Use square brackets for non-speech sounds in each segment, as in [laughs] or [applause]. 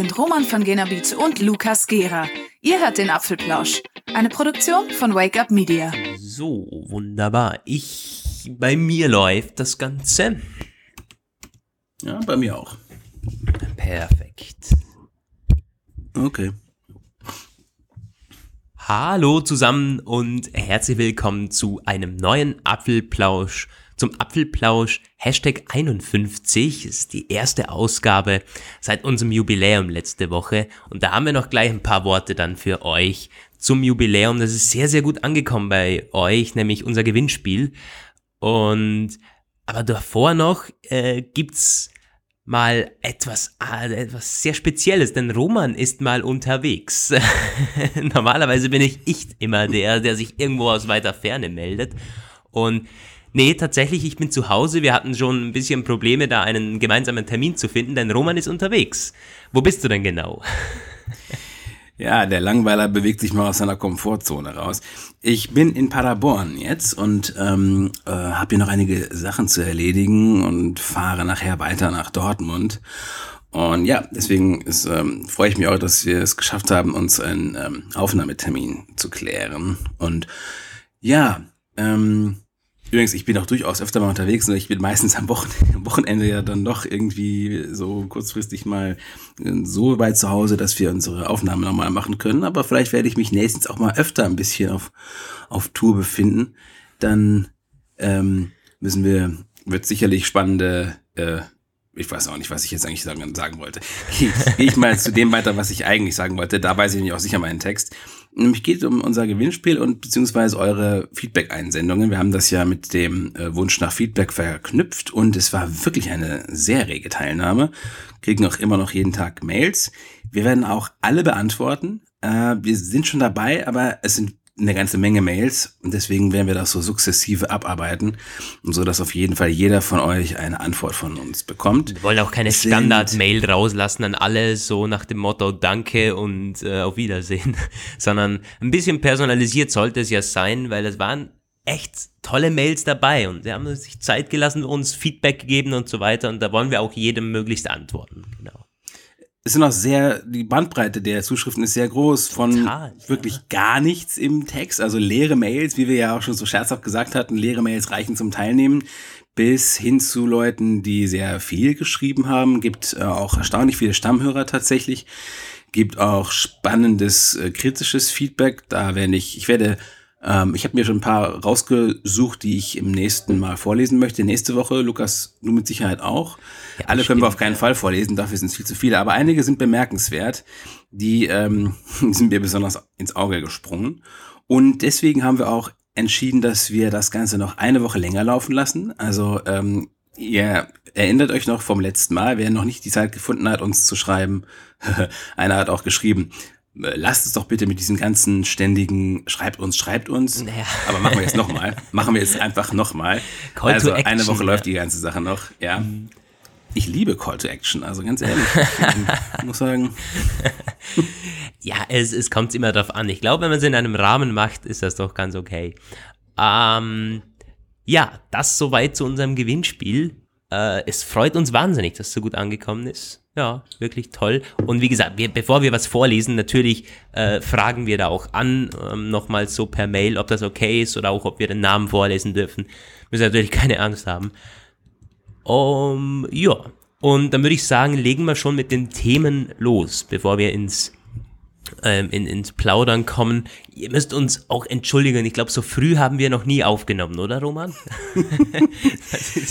sind Roman von Genabit und Lukas Gera. Ihr hört den Apfelplausch, eine Produktion von Wake Up Media. So, wunderbar. Ich, bei mir läuft das Ganze. Ja, bei mir auch. Perfekt. Okay. Hallo zusammen und herzlich willkommen zu einem neuen Apfelplausch zum Apfelplausch Hashtag 51. Das ist die erste Ausgabe seit unserem Jubiläum letzte Woche. Und da haben wir noch gleich ein paar Worte dann für euch zum Jubiläum. Das ist sehr, sehr gut angekommen bei euch, nämlich unser Gewinnspiel. Und aber davor noch äh, gibt's mal etwas, äh, etwas sehr Spezielles, denn Roman ist mal unterwegs. [laughs] Normalerweise bin ich, ich immer der, der sich irgendwo aus weiter Ferne meldet. Und Nee, tatsächlich, ich bin zu Hause. Wir hatten schon ein bisschen Probleme, da einen gemeinsamen Termin zu finden, denn Roman ist unterwegs. Wo bist du denn genau? [laughs] Ja, der Langweiler bewegt sich mal aus seiner Komfortzone raus. Ich bin in Paderborn jetzt und ähm, äh, habe hier noch einige Sachen zu erledigen und fahre nachher weiter nach Dortmund. Und ja, deswegen ist, ähm, freue ich mich auch, dass wir es geschafft haben, uns einen ähm, Aufnahmetermin zu klären. Und ja, ähm, Übrigens, ich bin auch durchaus öfter mal unterwegs und ich bin meistens [laughs] am Wochenende ja dann doch irgendwie so kurzfristig mal äh, so weit zu Hause, dass wir unsere Aufnahmen nochmal machen können. Aber vielleicht werde ich mich nächstens auch mal öfter ein bisschen auf, auf Tour befinden. Dann ähm, müssen wir, wird sicherlich spannende äh, ich weiß auch nicht, was ich jetzt eigentlich sagen, sagen wollte. Gehe ich mal zu dem weiter, was ich eigentlich sagen wollte. Da weiß ich nicht auch sicher meinen Text. Nämlich geht es um unser Gewinnspiel und beziehungsweise eure Feedback-Einsendungen. Wir haben das ja mit dem äh, Wunsch nach Feedback verknüpft und es war wirklich eine sehr rege Teilnahme. Kriegen auch immer noch jeden Tag Mails. Wir werden auch alle beantworten. Äh, wir sind schon dabei, aber es sind eine ganze Menge Mails und deswegen werden wir das so sukzessive abarbeiten, so dass auf jeden Fall jeder von euch eine Antwort von uns bekommt. Wir wollen auch keine Standard-Mail rauslassen an alle, so nach dem Motto Danke und äh, auf Wiedersehen, [laughs] sondern ein bisschen personalisiert sollte es ja sein, weil es waren echt tolle Mails dabei und sie haben sich Zeit gelassen, uns Feedback gegeben und so weiter und da wollen wir auch jedem möglichst antworten. Genau es sind auch sehr, die Bandbreite der Zuschriften ist sehr groß, von Total, wirklich ja. gar nichts im Text, also leere Mails, wie wir ja auch schon so scherzhaft gesagt hatten, leere Mails reichen zum Teilnehmen, bis hin zu Leuten, die sehr viel geschrieben haben, gibt äh, auch erstaunlich viele Stammhörer tatsächlich, gibt auch spannendes äh, kritisches Feedback, da werde ich, ich werde ähm, ich habe mir schon ein paar rausgesucht, die ich im nächsten Mal vorlesen möchte. Nächste Woche, Lukas, du mit Sicherheit auch. Ja, Alle können wir auf keinen Fall vorlesen, dafür sind es viel zu viele. Aber einige sind bemerkenswert. Die ähm, [laughs] sind mir besonders ins Auge gesprungen. Und deswegen haben wir auch entschieden, dass wir das Ganze noch eine Woche länger laufen lassen. Also ähm, ihr erinnert euch noch vom letzten Mal, wer noch nicht die Zeit gefunden hat, uns zu schreiben. [laughs] Einer hat auch geschrieben, lasst es doch bitte mit diesen ganzen ständigen schreibt uns, schreibt uns. Naja. Aber machen wir jetzt nochmal. machen wir jetzt einfach nochmal. Also action, eine Woche ja. läuft die ganze Sache noch. Ja. Mhm. Ich liebe Call to Action, also ganz ehrlich. [laughs] ich muss sagen. [laughs] ja, es, es kommt immer darauf an. Ich glaube, wenn man es in einem Rahmen macht, ist das doch ganz okay. Ähm, ja, das soweit zu unserem Gewinnspiel. Äh, es freut uns wahnsinnig, dass es so gut angekommen ist. Ja, wirklich toll. Und wie gesagt, wir, bevor wir was vorlesen, natürlich äh, fragen wir da auch an, ähm, nochmal so per Mail, ob das okay ist oder auch, ob wir den Namen vorlesen dürfen. Müssen natürlich [laughs] keine Angst haben. Um, ja, und dann würde ich sagen, legen wir schon mit den Themen los, bevor wir ins ähm, in, ins Plaudern kommen. Ihr müsst uns auch entschuldigen. Ich glaube, so früh haben wir noch nie aufgenommen, oder Roman? [laughs]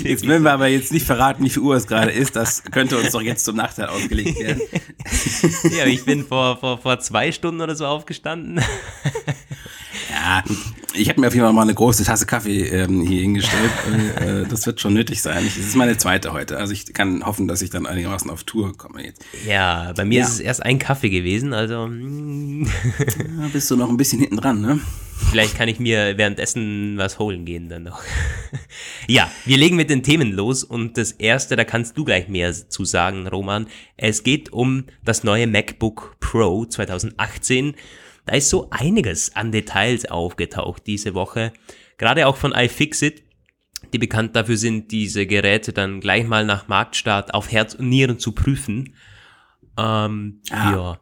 jetzt wollen wir aber jetzt nicht verraten, wie viel Uhr es gerade ist. Das könnte uns doch jetzt zum Nachteil ausgelegt werden. [laughs] ja, ich bin vor, vor, vor zwei Stunden oder so aufgestanden. Ja, ich habe mir auf jeden Fall mal eine große Tasse Kaffee ähm, hier hingestellt. äh, das wird schon nötig sein. Es ist meine zweite heute. Also ich kann hoffen, dass ich dann einigermaßen auf Tour komme jetzt. Ja, bei mir ja. ist es erst ein Kaffee gewesen, also. ja, bist du noch ein bisschen hinten dran, ne? Vielleicht kann ich mir währenddessen was holen gehen dann noch. [laughs] ja, wir legen mit den Themen los und das erste, da kannst du gleich mehr zu sagen, Roman. Es geht um das neue MacBook Pro 2018 da ist so einiges an Details aufgetaucht diese Woche. Gerade auch von iFixit, die bekannt dafür sind, diese Geräte dann gleich mal nach Marktstart auf Herz und Nieren zu prüfen. Ähm, ah. Ja.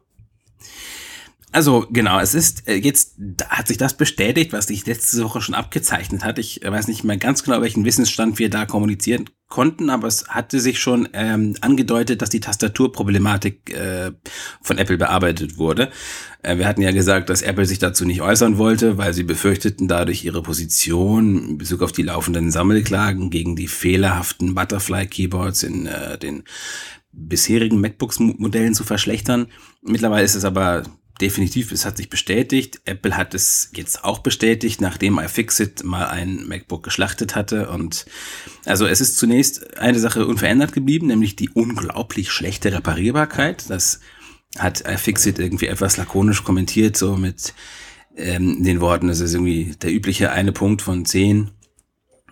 Also genau, es ist äh, jetzt hat sich das bestätigt, was sich letzte Woche schon abgezeichnet hat. Ich weiß nicht mehr ganz genau, welchen Wissensstand wir da kommunizieren konnten, aber es hatte sich schon ähm, angedeutet, dass die Tastaturproblematik äh, von Apple bearbeitet wurde. Äh, wir hatten ja gesagt, dass Apple sich dazu nicht äußern wollte, weil sie befürchteten dadurch ihre Position in Bezug auf die laufenden Sammelklagen gegen die fehlerhaften Butterfly-Keyboards in äh, den bisherigen MacBooks-Modellen zu verschlechtern. Mittlerweile ist es aber definitiv, es hat sich bestätigt. Apple hat es jetzt auch bestätigt, nachdem iFixit mal ein MacBook geschlachtet hatte. Und also es ist zunächst eine Sache unverändert geblieben, nämlich die unglaublich schlechte Reparierbarkeit. Das hat iFixit irgendwie etwas lakonisch kommentiert, so mit ähm, den Worten, das ist irgendwie der übliche eine Punkt von zehn.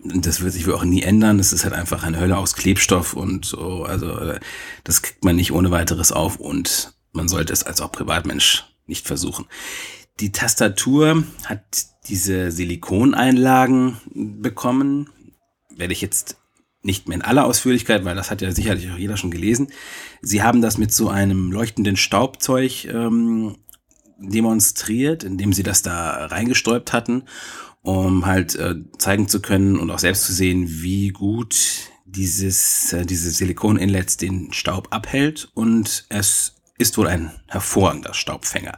Das wird sich wohl auch nie ändern. Das ist halt einfach eine Hölle aus Klebstoff und so. Also äh, das kriegt man nicht ohne weiteres auf und man sollte es als auch Privatmensch nicht versuchen. Die Tastatur hat diese Silikoneinlagen bekommen. Werde ich jetzt nicht mehr in aller Ausführlichkeit, weil das hat ja sicherlich auch jeder schon gelesen. Sie haben das mit so einem leuchtenden Staubzeug ähm, demonstriert, indem sie das da reingestäubt hatten, um halt äh, zeigen zu können und auch selbst zu sehen, wie gut dieses, äh, diese Silikon-Inlets den Staub abhält und es ist wohl ein hervorragender Staubfänger.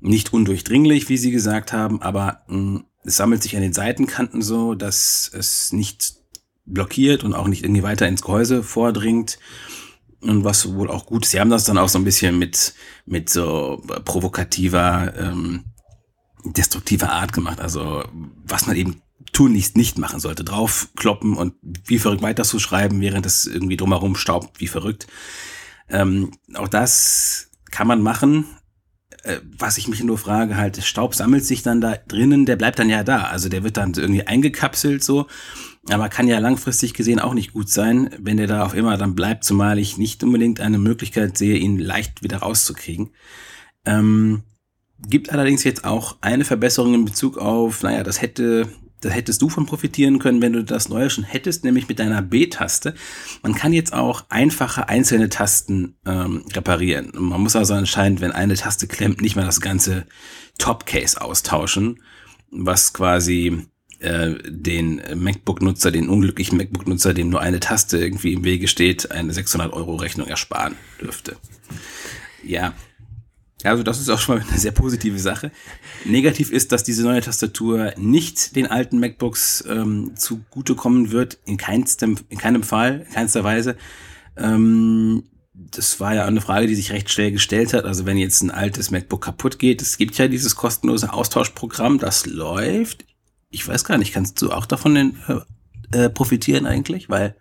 Nicht undurchdringlich, wie Sie gesagt haben, aber mh, hm, es sammelt sich an den Seitenkanten so, dass es nicht blockiert und auch nicht irgendwie weiter ins Gehäuse vordringt. Und was wohl auch gut ist, sie haben das dann auch so ein bisschen mit, mit so provokativer, ähm, destruktiver Art gemacht. Also was man eben tunlichst nicht machen sollte. Draufkloppen und wie verrückt weiter zu schreiben, während es irgendwie drumherum staubt, wie verrückt. Ähm, auch das kann man machen. Äh, was ich mich nur frage, halt, Staub sammelt sich dann da drinnen, der bleibt dann ja da. Also der wird dann irgendwie eingekapselt so. Aber kann ja langfristig gesehen auch nicht gut sein, wenn der da auf immer dann bleibt, zumal ich nicht unbedingt eine Möglichkeit sehe, ihn leicht wieder rauszukriegen. Ähm, gibt allerdings jetzt auch eine Verbesserung in Bezug auf, naja, das hätte da hättest du von profitieren können, wenn du das Neue schon hättest, nämlich mit deiner B-Taste. Man kann jetzt auch einfache einzelne Tasten ähm, reparieren. Man muss also anscheinend, wenn eine Taste klemmt, nicht mal das ganze Topcase austauschen, was quasi äh, den MacBook-Nutzer, den unglücklichen MacBook-Nutzer, dem nur eine Taste irgendwie im Wege steht, eine 600-Euro-Rechnung ersparen dürfte. Ja, also das ist auch schon mal eine sehr positive Sache. Negativ ist, dass diese neue Tastatur nicht den alten MacBooks ähm, zugutekommen wird, in, keinstem, in keinem Fall, in keinster Weise. Ähm, das war ja eine Frage, die sich recht schnell gestellt hat. Also wenn jetzt ein altes MacBook kaputt geht, es gibt ja dieses kostenlose Austauschprogramm, das läuft. Ich weiß gar nicht, kannst du auch davon äh, äh profitieren eigentlich? Weil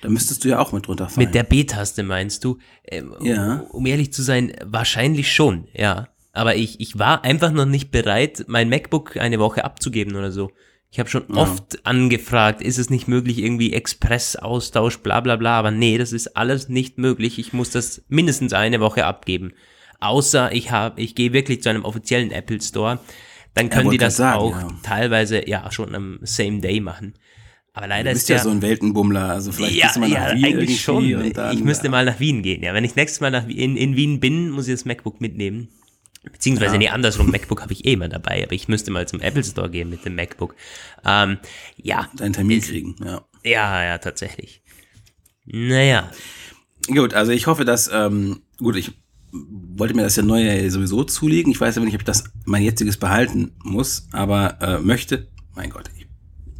da müsstest du ja auch mit runterfallen. Mit der B-Taste meinst du? Ähm, ja. Um ehrlich zu sein, wahrscheinlich schon, ja. Aber ich, ich war einfach noch nicht bereit, mein MacBook eine Woche abzugeben oder so. Ich habe schon ja. oft angefragt, ist es nicht möglich, irgendwie Express-Austausch, bla bla bla, aber nee, das ist alles nicht möglich. Ich muss das mindestens eine Woche abgeben. Außer ich habe, ich gehe wirklich zu einem offiziellen Apple Store, dann können die das sagen, auch ja. teilweise ja schon am same day machen. Aber leider du bist ist ja, ja so ein Weltenbummler, also vielleicht ja, du mal nach ja, Wien eigentlich schon. Dann, ich müsste ja. mal nach Wien gehen. Ja, wenn ich nächstes Mal nach, in, in Wien bin, muss ich das MacBook mitnehmen. Beziehungsweise, ja. nee, andersrum, MacBook habe ich eh immer dabei, aber ich müsste mal zum Apple Store gehen mit dem MacBook. Ähm, ja. Deinen Termin ist, kriegen, ja. Ja, ja, tatsächlich. Naja. Gut, also ich hoffe, dass, ähm, gut, ich wollte mir das ja neue sowieso zulegen. Ich weiß aber nicht, ob ich das mein jetziges behalten muss, aber äh, möchte. Mein Gott,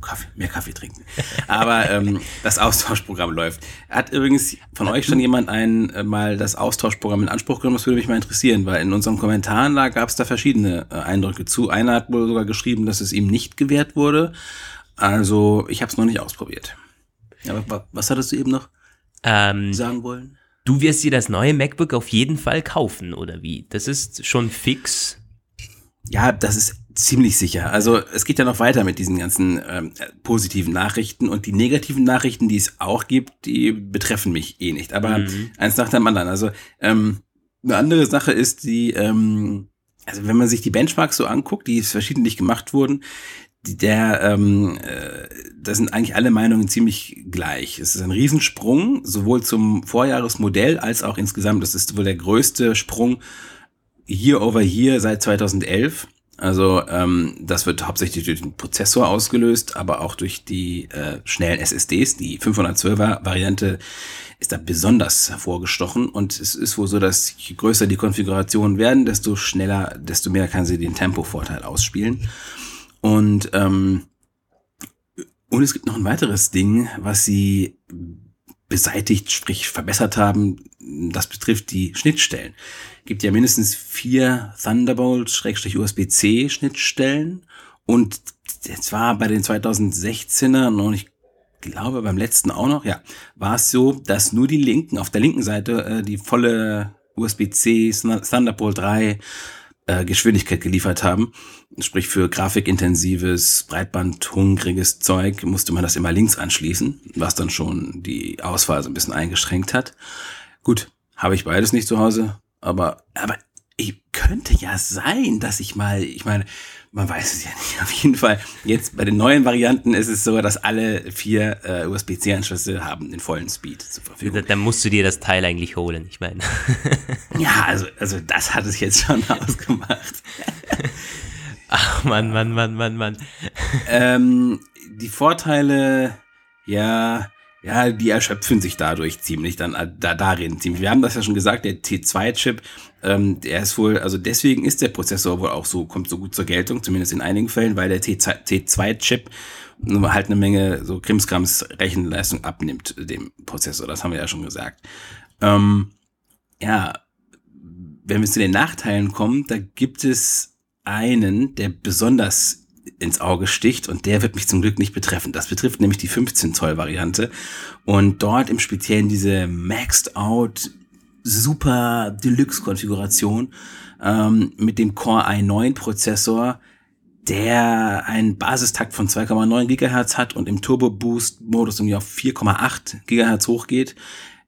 Kaffee, mehr Kaffee trinken. Aber ähm, das Austauschprogramm läuft. Hat übrigens von euch schon jemand ein äh, mal das Austauschprogramm in Anspruch genommen? Das würde mich mal interessieren, weil in unseren Kommentaren da gab es da verschiedene äh, Eindrücke zu. Einer hat wohl sogar geschrieben, dass es ihm nicht gewährt wurde. Also ich habe es noch nicht ausprobiert. Aber was hattest du eben noch ähm, sagen wollen? Du wirst dir das neue MacBook auf jeden Fall kaufen, oder wie? Das ist schon fix. Ja, das ist ziemlich sicher. Also es geht ja noch weiter mit diesen ganzen ähm, positiven Nachrichten und die negativen Nachrichten, die es auch gibt, die betreffen mich eh nicht. Aber mhm. eins nach dem anderen. Also ähm, eine andere Sache ist die, ähm, also wenn man sich die Benchmarks so anguckt, die verschiedentlich gemacht wurden, die, der, ähm, äh, da sind eigentlich alle Meinungen ziemlich gleich. Es ist ein Riesensprung, sowohl zum Vorjahresmodell als auch insgesamt. Das ist wohl der größte Sprung Year over Year seit 2011. Also ähm, das wird hauptsächlich durch den Prozessor ausgelöst, aber auch durch die äh, schnellen SSDs. Die 512er Variante ist da besonders hervorgestochen und es ist wohl so, dass je größer die Konfigurationen werden, desto schneller, desto mehr kann sie den Tempovorteil ausspielen. Und ähm, und es gibt noch ein weiteres Ding, was sie beseitigt, sprich verbessert haben. Das betrifft die Schnittstellen. Gibt ja mindestens vier Thunderbolt-USB-C Schnittstellen und zwar bei den 2016er und ich glaube beim letzten auch noch, ja, war es so, dass nur die linken, auf der linken Seite äh, die volle USB-C Thunderbolt 3 äh, Geschwindigkeit geliefert haben. Sprich für grafikintensives, breitbandhungriges Zeug musste man das immer links anschließen, was dann schon die Auswahl so ein bisschen eingeschränkt hat. Gut, habe ich beides nicht zu Hause, aber, aber ich könnte ja sein, dass ich mal, ich meine, man weiß es ja nicht. [laughs] Auf jeden Fall, jetzt bei den neuen Varianten ist es so, dass alle vier äh, USB-C-Anschlüsse haben den vollen Speed zur Verfügung. Dann musst du dir das Teil eigentlich holen, ich meine. [laughs] ja, also, also das hat es jetzt schon [laughs] ausgemacht. Ach, Mann, Mann, Mann, Mann, Mann. ähm, die Vorteile, ja, ja, die erschöpfen sich dadurch ziemlich dann äh, da darin ziemlich. Wir haben das ja schon gesagt, der T2-Chip, ähm, der ist wohl, also deswegen ist der Prozessor wohl auch so, kommt so gut zur Geltung, zumindest in einigen Fällen, weil der T2-Chip halt eine Menge so Krimskrams Rechenleistung abnimmt dem Prozessor. Das haben wir ja schon gesagt. Ähm, ja, wenn wir zu den Nachteilen kommen, da gibt es einen, der besonders ins Auge sticht und der wird mich zum Glück nicht betreffen. Das betrifft nämlich die 15 Zoll Variante und dort im Speziellen diese Maxed Out Super Deluxe Konfiguration ähm, mit dem Core i9 Prozessor, der einen Basistakt von 2,9 Gigahertz hat und im Turbo Boost Modus irgendwie auf 4,8 Gigahertz hochgeht.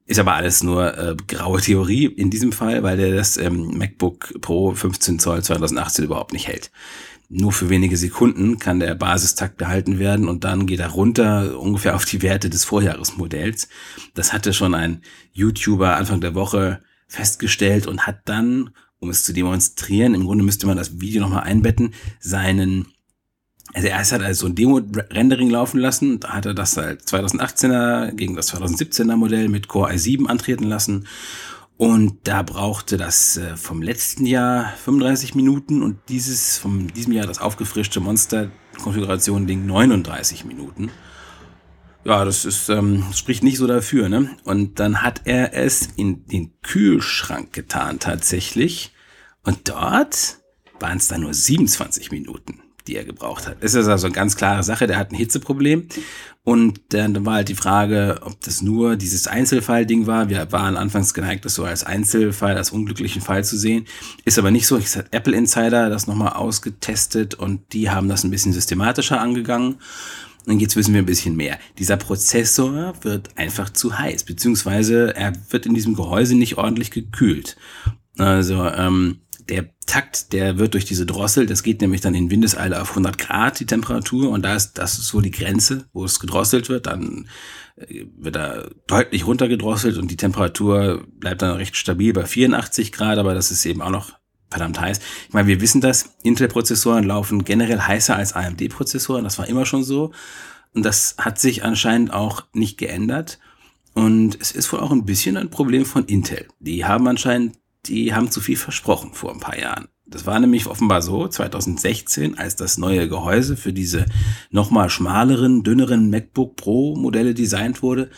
Ist aber alles nur äh, graue Theorie in diesem Fall, weil der das ähm, MacBook Pro 15 Zoll 2018 überhaupt nicht hält nur für wenige Sekunden kann der Basistakt behalten werden und dann geht er runter ungefähr auf die Werte des Vorjahresmodells. Das hatte schon ein YouTuber Anfang der Woche festgestellt und hat dann, um es zu demonstrieren, im Grunde müsste man das Video nochmal einbetten, seinen also er hat also ein Demo-Rendering laufen lassen, da hat er das halt 2018er gegen das 2017er Modell mit Core i7 antreten lassen und da brauchte das äh, vom letzten Jahr 35 Minuten und dieses vom diesem Jahr das aufgefrischte Monster-Konfiguration-Ding 39 Minuten. Ja, das ist, ähm, spricht nicht so dafür, ne? Und dann hat er es in den Kühlschrank getan tatsächlich. Und dort waren es dann nur 27 Minuten die er gebraucht hat. Es ist also eine ganz klare Sache, der hat ein Hitzeproblem. Und dann war halt die Frage, ob das nur dieses Einzelfall-Ding war. Wir waren anfangs geneigt, das so als Einzelfall, als unglücklichen Fall zu sehen. Ist aber nicht so. Ich habe Apple Insider das nochmal ausgetestet und die haben das ein bisschen systematischer angegangen. Und jetzt wissen wir ein bisschen mehr. Dieser Prozessor wird einfach zu heiß, beziehungsweise er wird in diesem Gehäuse nicht ordentlich gekühlt. Also ähm, der Takt, der wird durch diese Drossel, das geht nämlich dann in Windeseile auf 100 Grad die Temperatur und da ist das ist so die Grenze, wo es gedrosselt wird, dann äh, wird er deutlich runtergedrosselt und die Temperatur bleibt dann recht stabil bei 84 Grad, aber das ist eben auch noch verdammt heiß. Ich meine, wir wissen das, Intel-Prozessoren laufen generell heißer als AMD-Prozessoren, das war immer schon so und das hat sich anscheinend auch nicht geändert. Und es ist wohl auch ein bisschen ein Problem von Intel. Die haben anscheinend die haben zu viel versprochen vor ein paar Jahren. Das war nämlich offenbar so, 2016, als das neue Gehäuse für diese nochmal schmaleren, dünneren MacBook Pro Modelle designt wurde,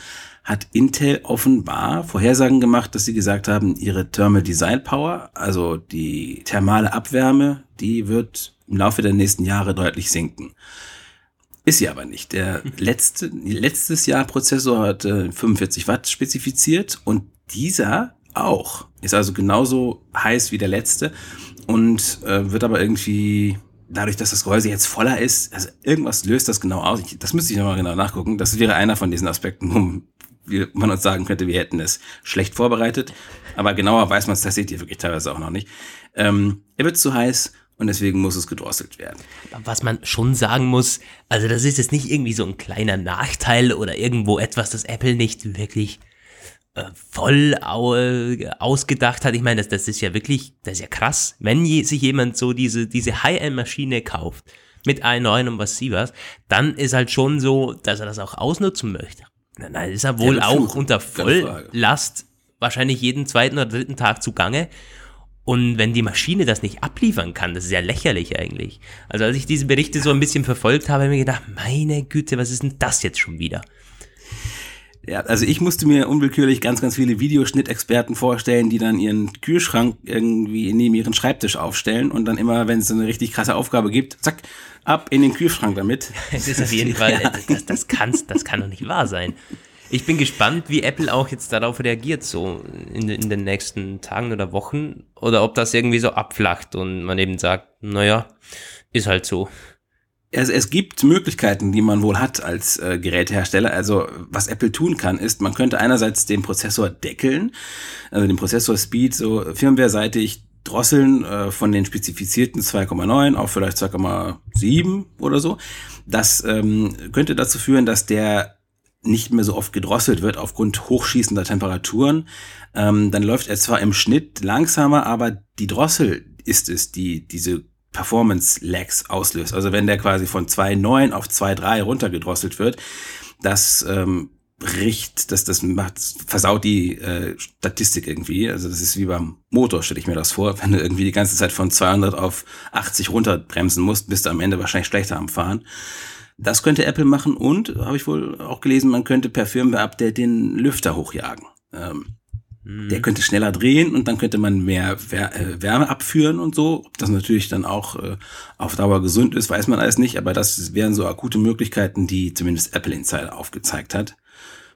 hat Intel offenbar Vorhersagen gemacht, dass sie gesagt haben, ihre Thermal Design Power, also die thermale Abwärme, die wird im Laufe der nächsten Jahre deutlich sinken. Ist sie aber nicht. Der [laughs] letzte, letztes Jahr Prozessor hat 45 Watt spezifiziert und dieser auch. Ist also genauso heiß wie der letzte und äh, wird aber irgendwie dadurch, dass das Gehäuse jetzt voller ist, also irgendwas löst das genau aus. Ich, das müsste ich nochmal genau nachgucken. Das wäre einer von diesen Aspekten, wo man uns sagen könnte, wir hätten es schlecht vorbereitet. Aber genauer weiß man es, ihr wirklich teilweise auch noch nicht. Ähm, er wird zu heiß und deswegen muss es gedrosselt werden. Was man schon sagen muss, also das ist jetzt nicht irgendwie so ein kleiner Nachteil oder irgendwo etwas, das Apple nicht wirklich voll ausgedacht hat. Ich meine, das, das ist ja wirklich, das ist ja krass, wenn je, sich jemand so diese, diese High-End-Maschine kauft mit i9 und was sie was, dann ist halt schon so, dass er das auch ausnutzen möchte. Dann ist er wohl ja, auch unter Volllast wahrscheinlich jeden zweiten oder dritten Tag zugange. Und wenn die Maschine das nicht abliefern kann, das ist ja lächerlich eigentlich. Also als ich diese Berichte so ein bisschen verfolgt habe, habe ich mir gedacht, meine Güte, was ist denn das jetzt schon wieder? Ja, also ich musste mir unwillkürlich ganz, ganz viele Videoschnittexperten vorstellen, die dann ihren Kühlschrank irgendwie neben ihren Schreibtisch aufstellen und dann immer, wenn es eine richtig krasse Aufgabe gibt, zack, ab in den Kühlschrank damit. [laughs] Es ist auf jeden Fall, [laughs] ja. das, das, kann's, das kann doch nicht wahr sein. Ich bin gespannt, wie Apple auch jetzt darauf reagiert, so in, in den nächsten Tagen oder Wochen. Oder ob das irgendwie so abflacht und man eben sagt, naja, ist halt so. Also es gibt Möglichkeiten, die man wohl hat als äh, Gerätehersteller. Also was Apple tun kann, ist, man könnte einerseits den Prozessor deckeln, also den Prozessor Speed so firmware-seitig drosseln äh, von den spezifizierten 2,9 auf vielleicht 2,7 oder so. Das ähm, könnte dazu führen, dass der nicht mehr so oft gedrosselt wird aufgrund hochschießender Temperaturen. Ähm, dann läuft er zwar im Schnitt langsamer, aber die Drossel ist es, die diese Performance-Lags auslöst. Also wenn der quasi von 2,9 auf 2,3 runtergedrosselt wird, das ähm, bricht, das, das macht, versaut die äh, Statistik irgendwie. Also das ist wie beim Motor, stelle ich mir das vor. Wenn du irgendwie die ganze Zeit von 200 auf 80 runterbremsen musst, bist du am Ende wahrscheinlich schlechter am Fahren. Das könnte Apple machen und, habe ich wohl auch gelesen, man könnte per Firmware-Update den Lüfter hochjagen. Ähm, mhm. Der könnte schneller drehen und dann könnte man mehr äh, Wärme abführen und so. Ob das natürlich dann auch äh, auf Dauer gesund ist, weiß man alles nicht, aber das wären so akute Möglichkeiten, die zumindest Apple Insider aufgezeigt hat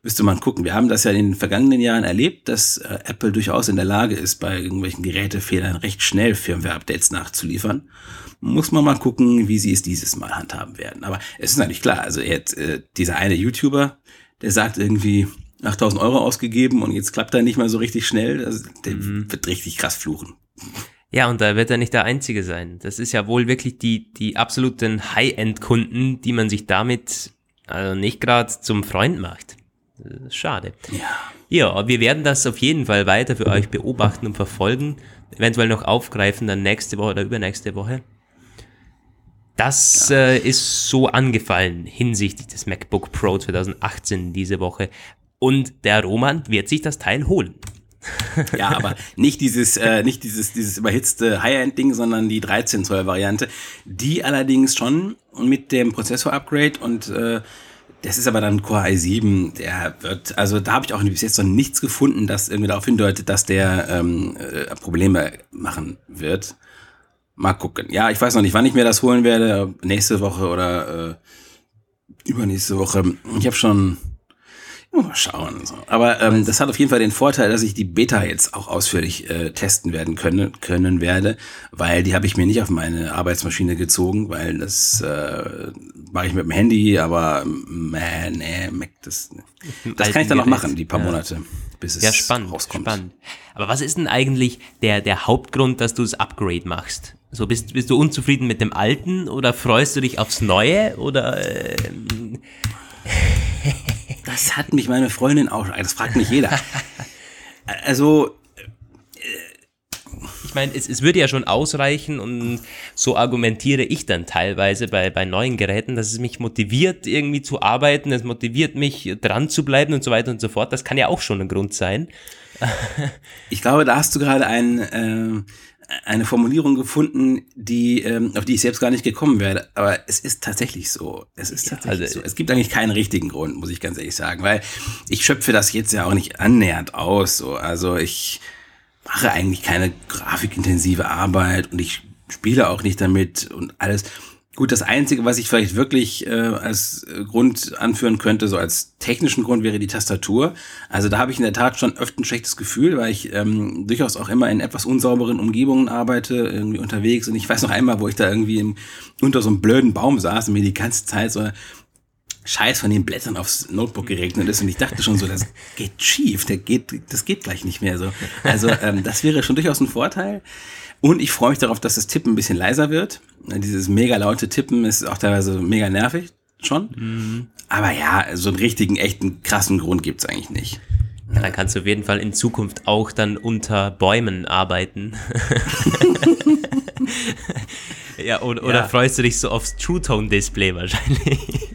müsste man gucken. Wir haben das ja in den vergangenen Jahren erlebt, dass äh, Apple durchaus in der Lage ist, bei irgendwelchen Gerätefehlern recht schnell Firmware-Updates nachzuliefern. Muss man mal gucken, wie sie es dieses Mal handhaben werden. Aber es ist natürlich klar, also jetzt äh, dieser eine YouTuber, der sagt irgendwie 8000 Euro ausgegeben und jetzt klappt er nicht mal so richtig schnell. Also, der mhm. wird richtig krass fluchen. Ja, und da wird er nicht der Einzige sein. Das ist ja wohl wirklich die, die absoluten High-End-Kunden, die man sich damit also nicht gerade zum Freund macht. Schade. Ja. Ja, wir werden das auf jeden Fall weiter für euch beobachten und verfolgen. Eventuell noch aufgreifen, dann nächste Woche oder übernächste Woche. Das ja. äh, ist so angefallen hinsichtlich des MacBook Pro 2018 diese Woche. Und der Roman wird sich das Teil holen. [laughs] ja, aber nicht dieses, äh, nicht dieses, dieses überhitzte High-End-Ding, sondern die 13 Zoll Variante, die allerdings schon mit dem Prozessor-Upgrade und äh, das ist aber dann Core i7, der wird, also da habe ich auch bis jetzt noch nichts gefunden, das irgendwie darauf hindeutet, dass der ähm, äh, Probleme machen wird. Mal gucken. Ja, ich weiß noch nicht, wann ich mir das holen werde. Nächste Woche oder äh, übernächste Woche. Ich habe schon Mal schauen. So. Aber ähm, das hat auf jeden Fall den Vorteil, dass ich die Beta jetzt auch ausführlich äh, testen werden können, können werde, weil die habe ich mir nicht auf meine Arbeitsmaschine gezogen, weil das äh, mache ich mit dem Handy, aber äh, nee, Mac, das, das kann ich dann noch machen, die paar ja. Monate, bis es ja, spannend, rauskommt. Spannend. Aber was ist denn eigentlich der, der Hauptgrund, dass du das Upgrade machst? So bist, bist du unzufrieden mit dem Alten oder freust du dich aufs Neue oder äh, Das hat mich meine Freundin auch, das fragt mich jeder. [laughs] Also, ich meine, es, es würde ja schon ausreichen und so argumentiere ich dann teilweise bei, bei neuen Geräten, dass es mich motiviert, irgendwie zu arbeiten, es motiviert mich, dran zu bleiben und so weiter und so fort. Das kann ja auch schon ein Grund sein. ich glaube, da hast du gerade einen, äh, eine Formulierung gefunden, die, ähm, auf die ich selbst gar nicht gekommen wäre. Aber es ist tatsächlich so. Es ist tatsächlich ja, also, so. Es gibt eigentlich keinen richtigen Grund, muss ich ganz ehrlich sagen, weil ich schöpfe das jetzt ja auch nicht annähernd aus. So. Also ich mache eigentlich keine grafikintensive Arbeit und ich spiele auch nicht damit und alles. Gut, das Einzige, was ich vielleicht wirklich äh, als Grund anführen könnte, so als technischen Grund, wäre die Tastatur. Also da habe ich in der Tat schon öfter ein schlechtes Gefühl, weil ich ähm, durchaus auch immer in etwas unsauberen Umgebungen arbeite, irgendwie unterwegs. Und ich weiß noch einmal, wo ich da irgendwie im, unter so einem blöden Baum saß und mir die ganze Zeit so Scheiß von den Blättern aufs Notebook geregnet ist und ich dachte schon so, das geht schief, der geht, das geht gleich nicht mehr so. Also ähm, das wäre schon durchaus ein Vorteil. Und ich freue mich darauf, dass das Tippen ein bisschen leiser wird. Dieses mega laute Tippen ist auch teilweise mega nervig schon. Mhm. Aber ja, so einen richtigen, echten, krassen Grund gibt's eigentlich nicht. Ja, dann kannst du auf jeden Fall in Zukunft auch dann unter Bäumen arbeiten. [laughs] ja, oder, ja. oder freust du dich so aufs True Tone Display wahrscheinlich?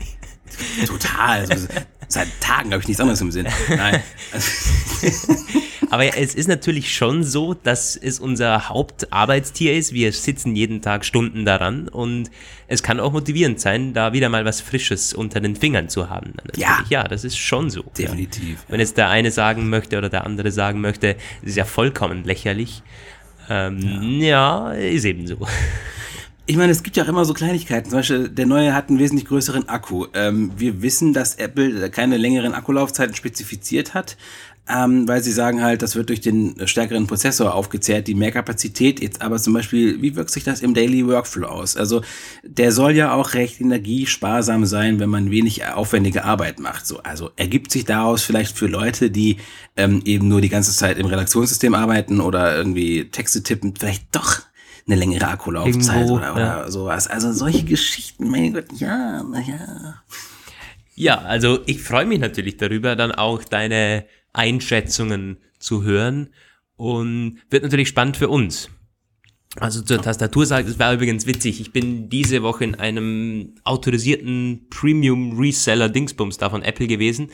Total. Also, seit Tagen habe ich nichts anderes im Sinn. Nein. [laughs] Aber es ist natürlich schon so, dass es unser Hauptarbeitstier ist. Wir sitzen jeden Tag Stunden daran und es kann auch motivierend sein, da wieder mal was Frisches unter den Fingern zu haben. Ja. ja, das ist schon so. Definitiv. Ja. Wenn jetzt der eine sagen möchte oder der andere sagen möchte, das ist ja vollkommen lächerlich. Ähm, ja. ja, ist eben so. [laughs] Ich meine, es gibt ja auch immer so Kleinigkeiten. Zum Beispiel, der neue hat einen wesentlich größeren Akku. Ähm, wir wissen, dass Apple keine längeren Akkulaufzeiten spezifiziert hat, ähm, weil sie sagen halt, das wird durch den stärkeren Prozessor aufgezehrt, die mehr Kapazität. Jetzt aber zum Beispiel, wie wirkt sich das im Daily Workflow aus? Also der soll ja auch recht energiesparsam sein, wenn man wenig aufwendige Arbeit macht. So, also ergibt sich daraus vielleicht für Leute, die ähm, eben nur die ganze Zeit im Redaktionssystem arbeiten oder irgendwie Texte tippen, vielleicht doch eine längere Akkulaufzeit Irgendwo, oder, oder ja. sowas. Also solche Geschichten, mein Gott, ja, naja. Ja, also ich freue mich natürlich darüber, dann auch deine Einschätzungen zu hören und wird natürlich spannend für uns. Also zur Tastatur sagt, es war übrigens witzig. Ich bin diese Woche in einem autorisierten Premium Reseller Dingsbums da von Apple gewesen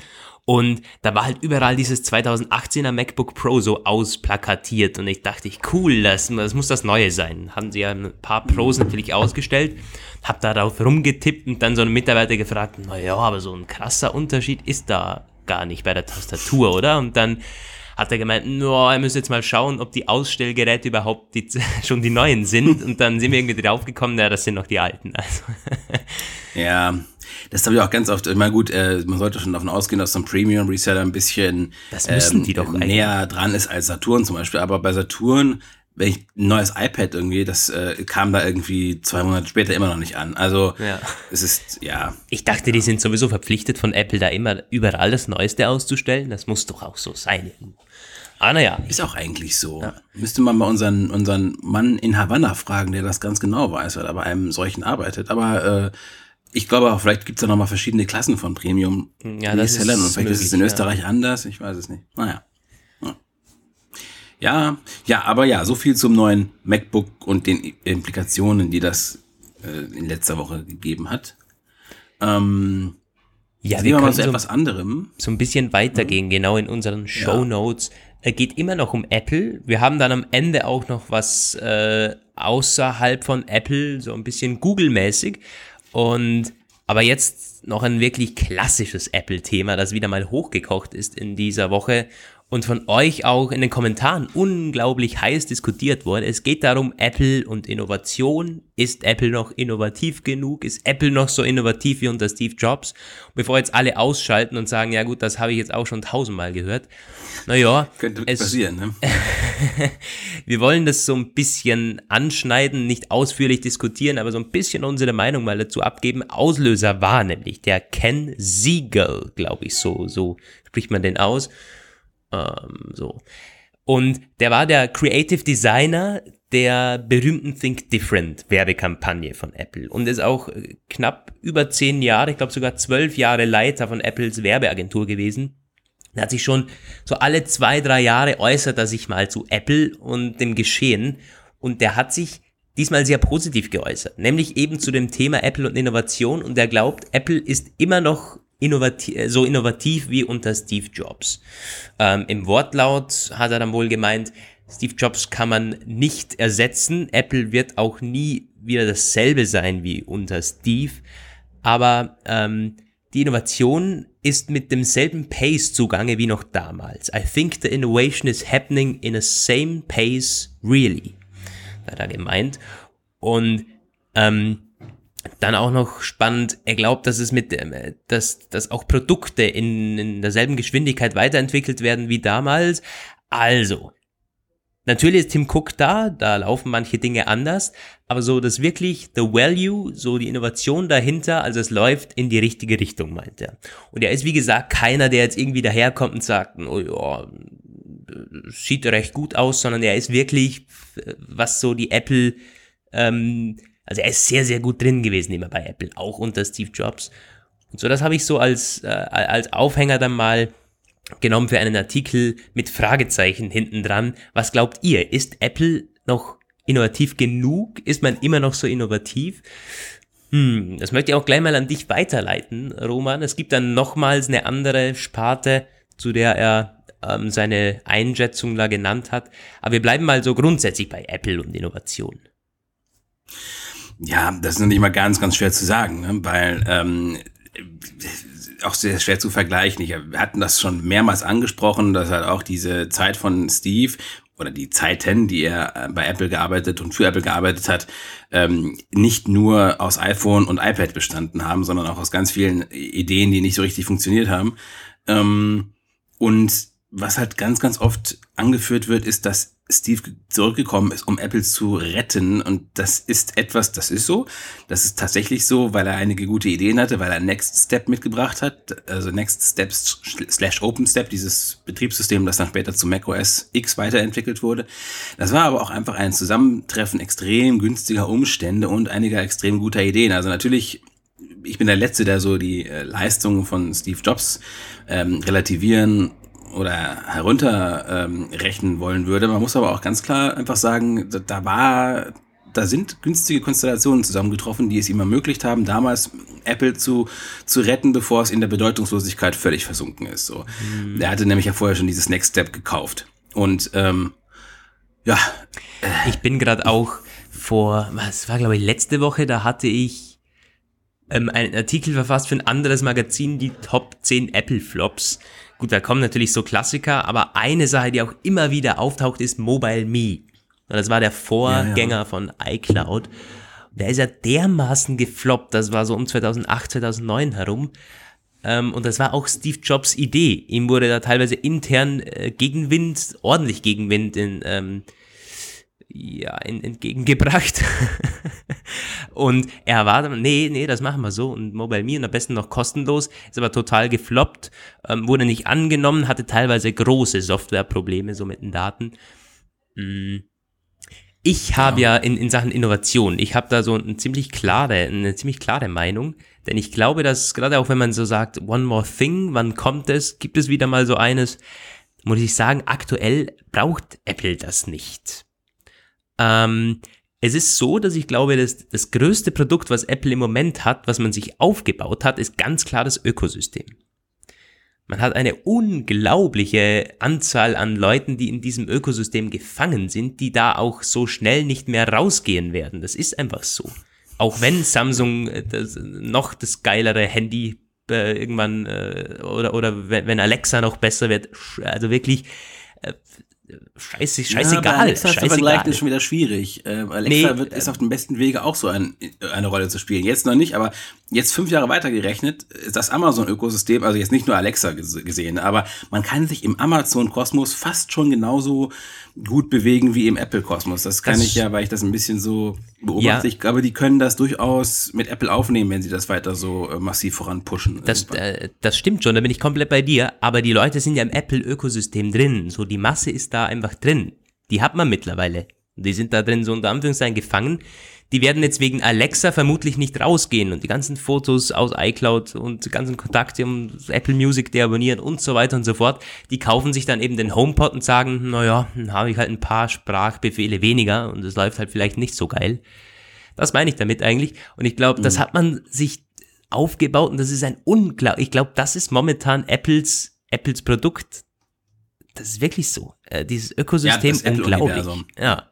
und da war halt überall dieses 2018er MacBook Pro so ausplakatiert und ich dachte, ich, cool, das, das muss das Neue sein. Haben sie ja ein paar Pros natürlich ausgestellt, hab darauf rumgetippt und dann so einen Mitarbeiter gefragt, naja, aber so ein krasser Unterschied ist da gar nicht bei der Tastatur, oder? Und dann hat er gemeint, no, er müsste jetzt mal schauen, ob die Ausstellgeräte überhaupt die, [laughs] schon die neuen sind. [laughs] Und dann sind wir irgendwie draufgekommen, ja, das sind noch die alten. Also. [laughs] Ja, das habe ich auch ganz oft. Ich meine, gut, äh, man sollte schon davon ausgehen, dass so ein Premium Reseller ein bisschen ähm, näher dran ist als Saturn zum Beispiel. Aber bei Saturn, wenn ich ein neues iPad irgendwie, das äh, kam da irgendwie zwei Monate später immer noch nicht an. Also ja. es ist, ja. Ich dachte, die sind sowieso verpflichtet von Apple, da immer überall das Neueste auszustellen. Das muss doch auch so sein. Ah, naja. Ist auch eigentlich so. Ja. Müsste man mal unseren, unseren Mann in Havanna fragen, der das ganz genau weiß, weil er bei einem solchen arbeitet. Aber äh, ich glaube auch, vielleicht gibt es da nochmal verschiedene Klassen von Premium ja, das Resellern und vielleicht möglich, ist es in Österreich ja. anders. Ich weiß es nicht. Naja. Ja, ja, aber ja, so viel zum neuen MacBook und den Implikationen, die das äh, in letzter Woche gegeben hat. Ähm, ja, wir können zu so, etwas anderem. So ein bisschen weitergehen, mhm. genau in unseren Show Notes. Ja. geht immer noch um Apple. Wir haben dann am Ende auch noch was äh, außerhalb von Apple, so ein bisschen Google-mäßig. Und aber jetzt noch ein wirklich klassisches Apple-Thema, das wieder mal hochgekocht ist in dieser Woche und von euch auch in den Kommentaren unglaublich heiß diskutiert wurde. Es geht darum, Apple und Innovation. Ist Apple noch innovativ genug? Ist Apple noch so innovativ wie unter Steve Jobs? bevor jetzt alle ausschalten und sagen, ja gut, das habe ich jetzt auch schon tausendmal gehört. Naja. Könnte es, passieren, ne? [laughs] wir wollen das so ein bisschen anschneiden, nicht ausführlich diskutieren, aber so ein bisschen unsere Meinung mal dazu abgeben. Auslöser war nämlich der Ken Siegel, glaube ich, so, so spricht man den aus. Ähm, so. Und der war der Creative Designer der berühmten Think Different Werbekampagne von Apple und ist auch knapp über zehn Jahre, ich glaube sogar zwölf Jahre Leiter von Apples Werbeagentur gewesen. Er hat sich schon so alle zwei, drei Jahre äußert er sich mal zu Apple und dem Geschehen. Und der hat sich diesmal sehr positiv geäußert, nämlich eben zu dem Thema Apple und Innovation. Und er glaubt, Apple ist immer noch innovativ, so innovativ wie unter Steve Jobs. Ähm, Im Wortlaut hat er dann wohl gemeint, Steve Jobs kann man nicht ersetzen. Apple wird auch nie wieder dasselbe sein wie unter Steve. Aber ähm, die Innovation ist mit demselben Pace zugange wie noch damals. I think the innovation is happening in a same pace, really. Hat er gemeint. Und ähm, dann auch noch spannend, er glaubt, dass es mit, äh, dass, dass auch Produkte in, in derselben Geschwindigkeit weiterentwickelt werden wie damals. Also, Natürlich ist Tim Cook da, da laufen manche Dinge anders, aber so das wirklich, the value, so die Innovation dahinter, also es läuft in die richtige Richtung, meint er. Und er ist wie gesagt keiner, der jetzt irgendwie daherkommt und sagt, oh ja, sieht recht gut aus, sondern er ist wirklich, was so die Apple, ähm, also er ist sehr, sehr gut drin gewesen immer bei Apple, auch unter Steve Jobs. Und so, das habe ich so als, äh, als Aufhänger dann mal genommen für einen Artikel mit Fragezeichen hinten dran. Was glaubt ihr? Ist Apple noch innovativ genug? Ist man immer noch so innovativ? Hm, das möchte ich auch gleich mal an dich weiterleiten, Roman. Es gibt dann nochmals eine andere Sparte, zu der er ähm, seine Einschätzung da genannt hat. Aber wir bleiben mal so grundsätzlich bei Apple und Innovation. Ja, das ist noch nicht mal ganz, ganz schwer zu sagen, ne? weil ähm, auch sehr schwer zu vergleichen. Wir hatten das schon mehrmals angesprochen, dass halt auch diese Zeit von Steve oder die Zeiten, die er äh, bei Apple gearbeitet und für Apple gearbeitet hat, ähm, nicht nur aus iPhone und iPad bestanden haben, sondern auch aus ganz vielen Ideen, die nicht so richtig funktioniert haben. Ähm, und was halt ganz, ganz oft angeführt wird, ist, dass Steve zurückgekommen ist, um Apple zu retten. Und das ist etwas, das ist so. Das ist tatsächlich so, weil er einige gute Ideen hatte, weil er Next Step mitgebracht hat. Also Next Steps slash Open Step, dieses Betriebssystem, das dann später zu macOS X weiterentwickelt wurde. Das war aber auch einfach ein Zusammentreffen extrem günstiger Umstände und einiger extrem guter Ideen. Also natürlich ich bin der Letzte, der so die äh, Leistungen von Steve Jobs ähm, relativieren oder herunterrechnen ähm, wollen würde. Man muss aber auch ganz klar einfach sagen, da, da war, da sind günstige Konstellationen zusammengetroffen, die es ihm ermöglicht haben, damals Apple zu, zu retten, bevor es in der Bedeutungslosigkeit völlig versunken ist. So. Mhm. Er hatte nämlich ja vorher schon dieses Next Step gekauft. Und ähm, ja. Ich bin gerade auch vor, was war glaube ich letzte Woche, da hatte ich ähm, einen Artikel verfasst für ein anderes Magazin, die Top 10 Apple Flops. Gut, da kommen natürlich so Klassiker, aber eine Sache, die auch immer wieder auftaucht, ist Mobile Me. Das war der Vorgänger ja, ja. von iCloud. Der ist ja dermaßen gefloppt, das war so um 2008, 2009 herum. Ähm, und das war auch Steve Jobs Idee. Ihm wurde da teilweise intern äh, Gegenwind, ordentlich Gegenwind in, ähm, ja, entgegengebracht. [laughs] und er war dann, nee, nee, das machen wir so und Mobile Me und am besten noch kostenlos, ist aber total gefloppt, ähm, wurde nicht angenommen, hatte teilweise große Softwareprobleme so mit den Daten. Mm. Ich habe ja. ja in, in Sachen Innovation, ich habe da so eine ziemlich klare, eine ziemlich klare Meinung, denn ich glaube, dass gerade auch wenn man so sagt, one more thing, wann kommt es, gibt es wieder mal so eines, muss ich sagen, aktuell braucht Apple das nicht. Ähm, es ist so, dass ich glaube, dass das größte Produkt, was Apple im Moment hat, was man sich aufgebaut hat, ist ganz klar das Ökosystem. Man hat eine unglaubliche Anzahl an Leuten, die in diesem Ökosystem gefangen sind, die da auch so schnell nicht mehr rausgehen werden. Das ist einfach so. Auch wenn Samsung äh, das, noch das geilere Handy äh, irgendwann äh, oder, oder wenn Alexa noch besser wird, also wirklich äh, scheiße, scheißegal. Ja, Alexa scheißegal. ist schon wieder schwierig. Ähm, Alexa nee, wird, ist auf dem besten Wege auch so ein, eine Rolle zu spielen. Jetzt noch nicht, aber jetzt fünf Jahre weiter gerechnet ist das Amazon-Ökosystem, also jetzt nicht nur Alexa gesehen, aber man kann sich im Amazon-Kosmos fast schon genauso gut bewegen wie im Apple-Kosmos. Das kann das ich ja, weil ich das ein bisschen so beobachte. Ja. Ich glaube, die können das durchaus mit Apple aufnehmen, wenn sie das weiter so äh, massiv voranpushen. Das, äh, das stimmt schon, da bin ich komplett bei dir. Aber die Leute sind ja im Apple-Ökosystem drin. So, die Masse ist da einfach drin. Die hat man mittlerweile. Die sind da drin so unter Anführungszeichen gefangen die werden jetzt wegen Alexa vermutlich nicht rausgehen und die ganzen Fotos aus iCloud und die ganzen Kontakte um Apple Music deabonnieren und so weiter und so fort, die kaufen sich dann eben den HomePod und sagen, naja, dann habe ich halt ein paar Sprachbefehle weniger und es läuft halt vielleicht nicht so geil. Das meine ich damit eigentlich. Und ich glaube, mhm. das hat man sich aufgebaut und das ist ein unglaublich, ich glaube, das ist momentan Apples, Apples Produkt. Das ist wirklich so. Äh, dieses Ökosystem ja, unglaublich. Ja.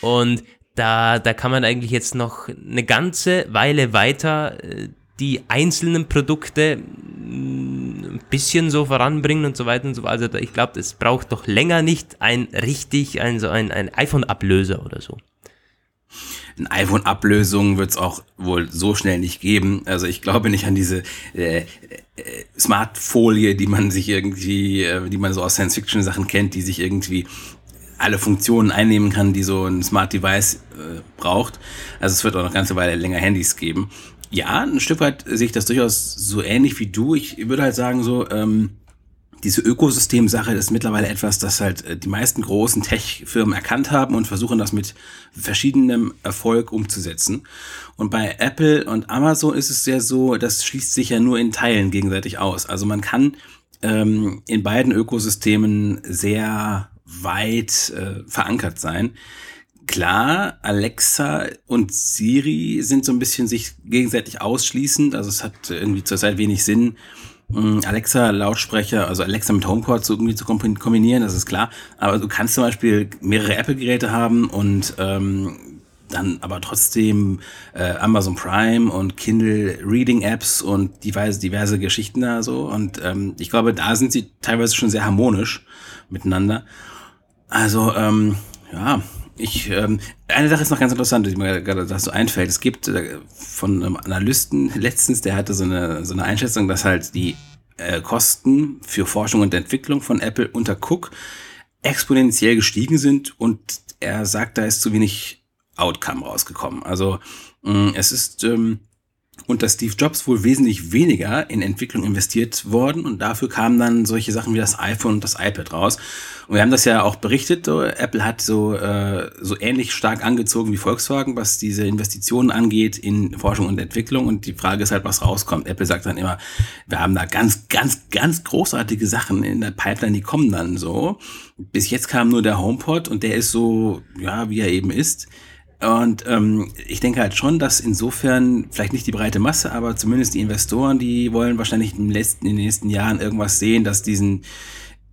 Und da, da kann man eigentlich jetzt noch eine ganze Weile weiter äh, die einzelnen Produkte mm, ein bisschen so voranbringen und so weiter und so weiter. Also ich glaube, es braucht doch länger nicht ein richtig, ein, so ein, ein iPhone-Ablöser oder so. Ein iPhone-Ablösung wird es auch wohl so schnell nicht geben. Also ich glaube nicht an diese äh, äh, Smartfolie, die man sich irgendwie, äh, die man so aus Science-Fiction-Sachen kennt, die sich irgendwie alle Funktionen einnehmen kann, die so ein Smart Device äh, braucht. Also es wird auch noch eine ganze Weile länger Handys geben. Ja, ein Stück weit sehe ich das durchaus so ähnlich wie du. Ich würde halt sagen so, ähm, diese Ökosystemsache ist mittlerweile etwas, das halt äh, die meisten großen Tech-Firmen erkannt haben und versuchen das mit verschiedenem Erfolg umzusetzen. Und bei Apple und Amazon ist es ja so, das schließt sich ja nur in Teilen gegenseitig aus. Also man kann ähm, in beiden Ökosystemen sehr weit äh, verankert sein. Klar, Alexa und Siri sind so ein bisschen sich gegenseitig ausschließend. Also es hat irgendwie zurzeit wenig Sinn, Mm, Alexa-Lautsprecher, also Alexa mit HomePod so irgendwie zu kombinieren, das ist klar. Aber du kannst zum Beispiel mehrere Apple-Geräte haben und ähm, dann aber trotzdem äh, Amazon Prime und Kindle Reading Apps und diverse, diverse Geschichten da so. Und ähm, ich glaube, da sind sie teilweise schon sehr harmonisch miteinander. Also, ähm, ja, ich, ähm, eine Sache ist noch ganz interessant, die mir gerade so einfällt. Es gibt äh, von einem Analysten [laughs] letztens, der hatte so eine, so eine Einschätzung, dass halt die äh, Kosten für Forschung und Entwicklung von Apple unter Cook exponentiell gestiegen sind und er sagt, da ist zu wenig Outcome rausgekommen. Also mh, mm, es ist ähm, unter Steve Jobs wohl wesentlich weniger in Entwicklung investiert worden und dafür kamen dann solche Sachen wie das iPhone und das iPad raus. Und wir haben das ja auch berichtet, so, Apple hat so, äh, so ähnlich stark angezogen wie Volkswagen, was diese Investitionen angeht in Forschung und Entwicklung und die Frage ist halt, was rauskommt. Apple sagt dann immer, wir haben da ganz, ganz, ganz großartige Sachen in der Pipeline, die kommen dann so. Bis jetzt kam nur der HomePod und der ist so, ja, wie er eben ist. Und ähm, ich denke halt schon, dass insofern vielleicht nicht die breite Masse, aber zumindest die Investoren, die wollen wahrscheinlich im letzten, in den nächsten Jahren irgendwas sehen, dass diesen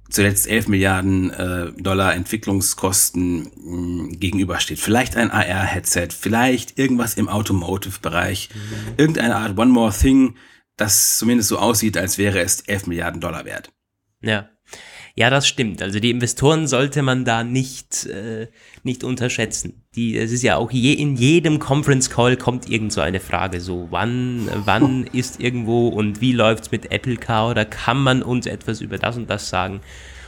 zuletzt 11 Milliarden äh, Dollar Entwicklungskosten mh, hm, gegenübersteht. Vielleicht ein AR-Headset, vielleicht irgendwas im Automotive-Bereich, mhm. irgendeine Art One More Thing, das zumindest so aussieht, als wäre es 11 Milliarden Dollar wert. Ja. Ja, das stimmt. Also die Investoren sollte man da nicht, äh, nicht unterschätzen. Die, es ist ja auch je, in jedem Conference Call kommt irgend so eine Frage, so wann, wann ist irgendwo und wie läuft's mit Apple Car oder kann man uns etwas über das und das sagen?